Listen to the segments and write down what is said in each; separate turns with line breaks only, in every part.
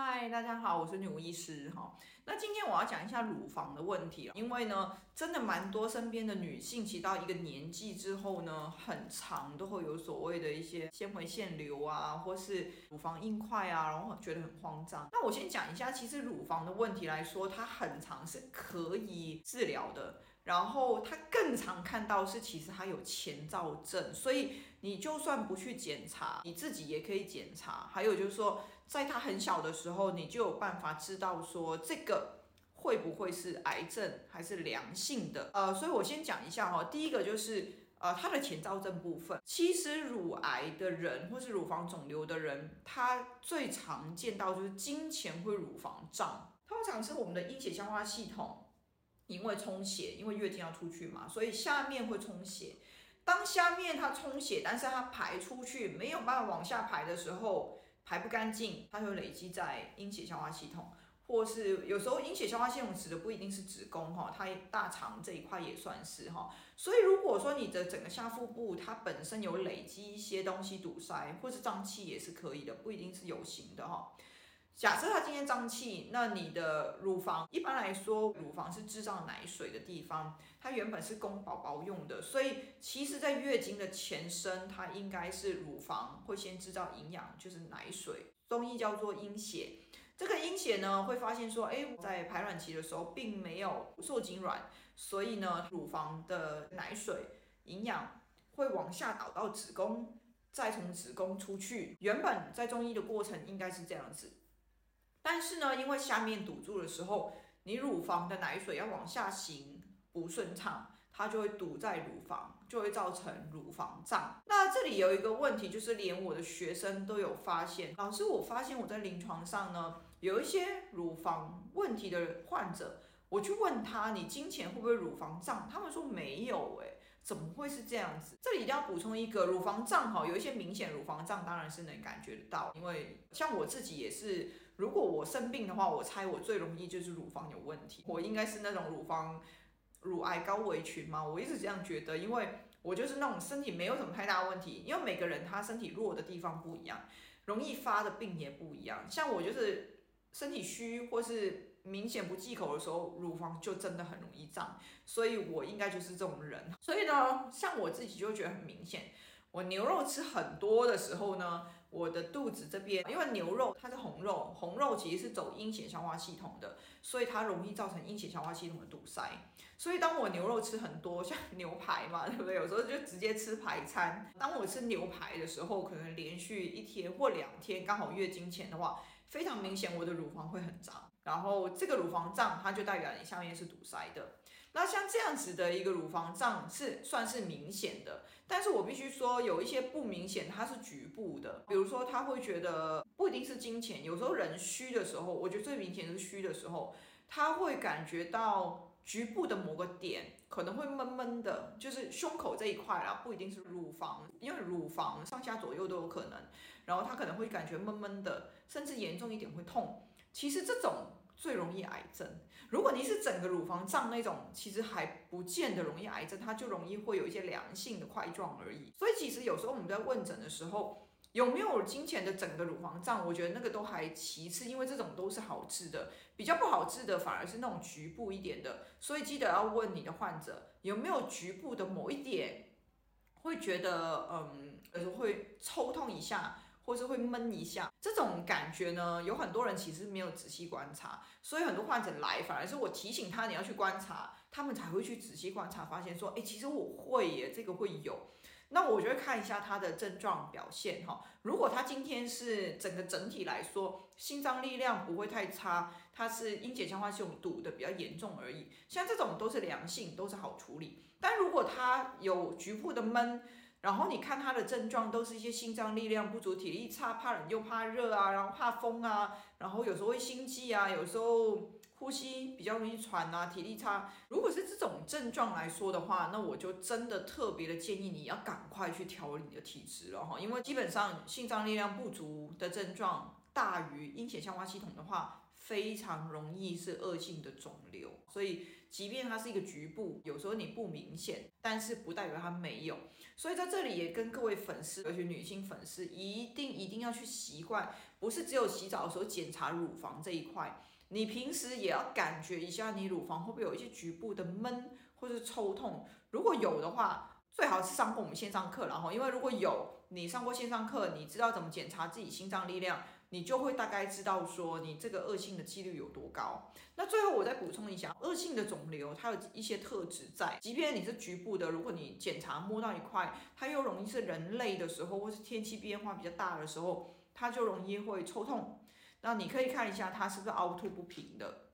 嗨，大家好，我是女巫医师哈。那今天我要讲一下乳房的问题，因为呢，真的蛮多身边的女性，其到一个年纪之后呢，很长都会有所谓的一些纤维腺瘤啊，或是乳房硬块啊，然后觉得很慌张。那我先讲一下，其实乳房的问题来说，它很长是可以治疗的。然后他更常看到是，其实他有前兆症，所以你就算不去检查，你自己也可以检查。还有就是说，在他很小的时候，你就有办法知道说这个会不会是癌症还是良性的。呃，所以我先讲一下哈，第一个就是呃它的前兆症部分。其实乳癌的人或是乳房肿瘤的人，他最常见到就是金钱会乳房胀，通常是我们的阴血消化系统。因为充血，因为月经要出去嘛，所以下面会充血。当下面它充血，但是它排出去没有办法往下排的时候，排不干净，它就累积在阴血消化系统，或是有时候阴血消化系统指的不一定是子宫哈，它大肠这一块也算是哈。所以如果说你的整个下腹部它本身有累积一些东西堵塞，或是胀气也是可以的，不一定是有形的哈。假设他今天胀气，那你的乳房一般来说，乳房是制造奶水的地方，它原本是供宝宝用的，所以其实，在月经的前身，它应该是乳房会先制造营养，就是奶水，中医叫做阴血。这个阴血呢，会发现说，哎，在排卵期的时候，并没有受精卵，所以呢，乳房的奶水营养会往下导到子宫，再从子宫出去。原本在中医的过程应该是这样子。但是呢，因为下面堵住的时候，你乳房的奶水要往下行不顺畅，它就会堵在乳房，就会造成乳房胀。那这里有一个问题，就是连我的学生都有发现，老师，我发现我在临床上呢，有一些乳房问题的患者，我去问他，你经前会不会乳房胀？他们说没有，哎。怎么会是这样子？这里一定要补充一个，乳房胀哈，有一些明显乳房胀，当然是能感觉得到。因为像我自己也是，如果我生病的话，我猜我最容易就是乳房有问题。我应该是那种乳房乳癌高危群嘛，我一直这样觉得，因为我就是那种身体没有什么太大问题，因为每个人他身体弱的地方不一样，容易发的病也不一样。像我就是身体虚或是。明显不忌口的时候，乳房就真的很容易胀，所以我应该就是这种人。所以呢，像我自己就觉得很明显，我牛肉吃很多的时候呢，我的肚子这边，因为牛肉它是红肉，红肉其实是走阴血消化系统的，所以它容易造成阴血消化系统的堵塞。所以当我牛肉吃很多，像牛排嘛，对不对？有时候就直接吃排餐。当我吃牛排的时候，可能连续一天或两天，刚好月经前的话。非常明显，我的乳房会很胀，然后这个乳房胀，它就代表你下面是堵塞的。那像这样子的一个乳房胀是算是明显的，但是我必须说有一些不明显，它是局部的。比如说他会觉得不一定是金钱，有时候人虚的时候，我觉得最明显是虚的时候，他会感觉到。局部的某个点可能会闷闷的，就是胸口这一块啦，不一定是乳房，因为乳房上下左右都有可能。然后他可能会感觉闷闷的，甚至严重一点会痛。其实这种最容易癌症。如果你是整个乳房胀那种，其实还不见得容易癌症，它就容易会有一些良性的块状而已。所以其实有时候我们在问诊的时候。有没有金钱的整个乳房胀？我觉得那个都还其次，因为这种都是好治的。比较不好治的反而是那种局部一点的。所以记得要问你的患者有没有局部的某一点会觉得嗯，呃，会抽痛一下，或是会闷一下。这种感觉呢，有很多人其实没有仔细观察，所以很多患者来反而是我提醒他你要去观察，他们才会去仔细观察，发现说，哎，其实我会耶，这个会有。那我就会看一下他的症状表现哈。如果他今天是整个整体来说，心脏力量不会太差，他是阴血消化系统堵的比较严重而已，像这种都是良性，都是好处理。但如果他有局部的闷，然后你看他的症状都是一些心脏力量不足、体力差、怕冷又怕热啊，然后怕风啊，然后有时候会心悸啊，有时候。呼吸比较容易喘啊，体力差。如果是这种症状来说的话，那我就真的特别的建议你要赶快去调理你的体质了哈，因为基本上心脏力量不足的症状大于阴血消化系统的话。非常容易是恶性的肿瘤，所以即便它是一个局部，有时候你不明显，但是不代表它没有。所以在这里也跟各位粉丝，尤其女性粉丝，一定一定要去习惯不是只有洗澡的时候检查乳房这一块，你平时也要感觉一下你乳房会不会有一些局部的闷或者抽痛，如果有的话，最好是上过我们线上课，然后因为如果有你上过线上课，你知道怎么检查自己心脏力量。你就会大概知道说你这个恶性的几率有多高。那最后我再补充一下，恶性的肿瘤它有一些特质在，即便你是局部的，如果你检查摸到一块，它又容易是人类的时候，或是天气变化比较大的时候，它就容易会抽痛。那你可以看一下它是不是凹凸不平的，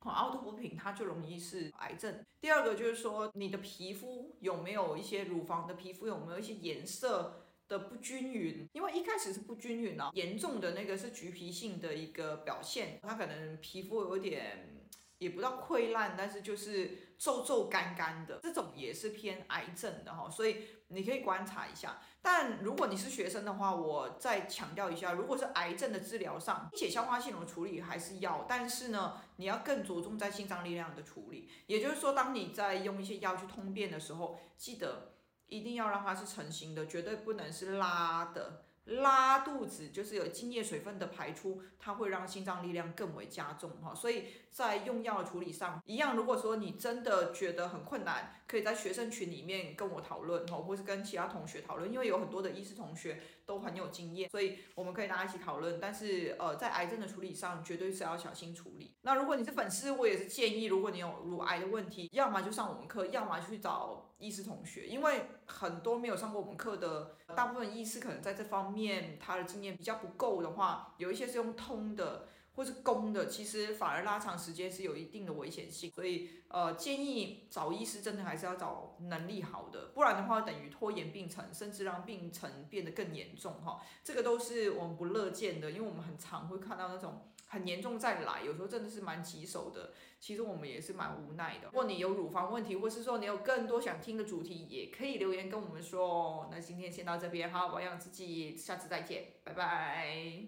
凹凸不平它就容易是癌症。第二个就是说你的皮肤有没有一些乳房的皮肤有没有一些颜色的不均匀，因为一开始是不均匀啊，严重的那个是橘皮性的一个表现，它可能皮肤有点，也不叫溃烂，但是就是皱皱干干的，这种也是偏癌症的哈，所以你可以观察一下。但如果你是学生的话，我再强调一下，如果是癌症的治疗上，并且消化系统的处理还是要，但是呢，你要更着重在心脏力量的处理，也就是说，当你在用一些药去通便的时候，记得。一定要让它是成型的，绝对不能是拉的。拉肚子就是有精液水分的排出，它会让心脏力量更为加重哈。所以在用药的处理上，一样，如果说你真的觉得很困难，可以在学生群里面跟我讨论哈，或是跟其他同学讨论，因为有很多的医师同学都很有经验，所以我们可以大家一起讨论。但是呃，在癌症的处理上，绝对是要小心处理。那如果你是粉丝，我也是建议，如果你有乳癌的问题，要么就上我们课，要么去找医师同学，因为很多没有上过我们课的，大部分医师可能在这方面他的经验比较不够的话，有一些是用通的或是攻的，其实反而拉长时间是有一定的危险性。所以呃，建议找医师真的还是要找能力好的，不然的话等于拖延病程，甚至让病程变得更严重哈。这个都是我们不乐见的，因为我们很常会看到那种。很严重再来，有时候真的是蛮棘手的。其实我们也是蛮无奈的。如果你有乳房问题，或是说你有更多想听的主题，也可以留言跟我们说。那今天先到这边，好好保养自己，下次再见，拜拜。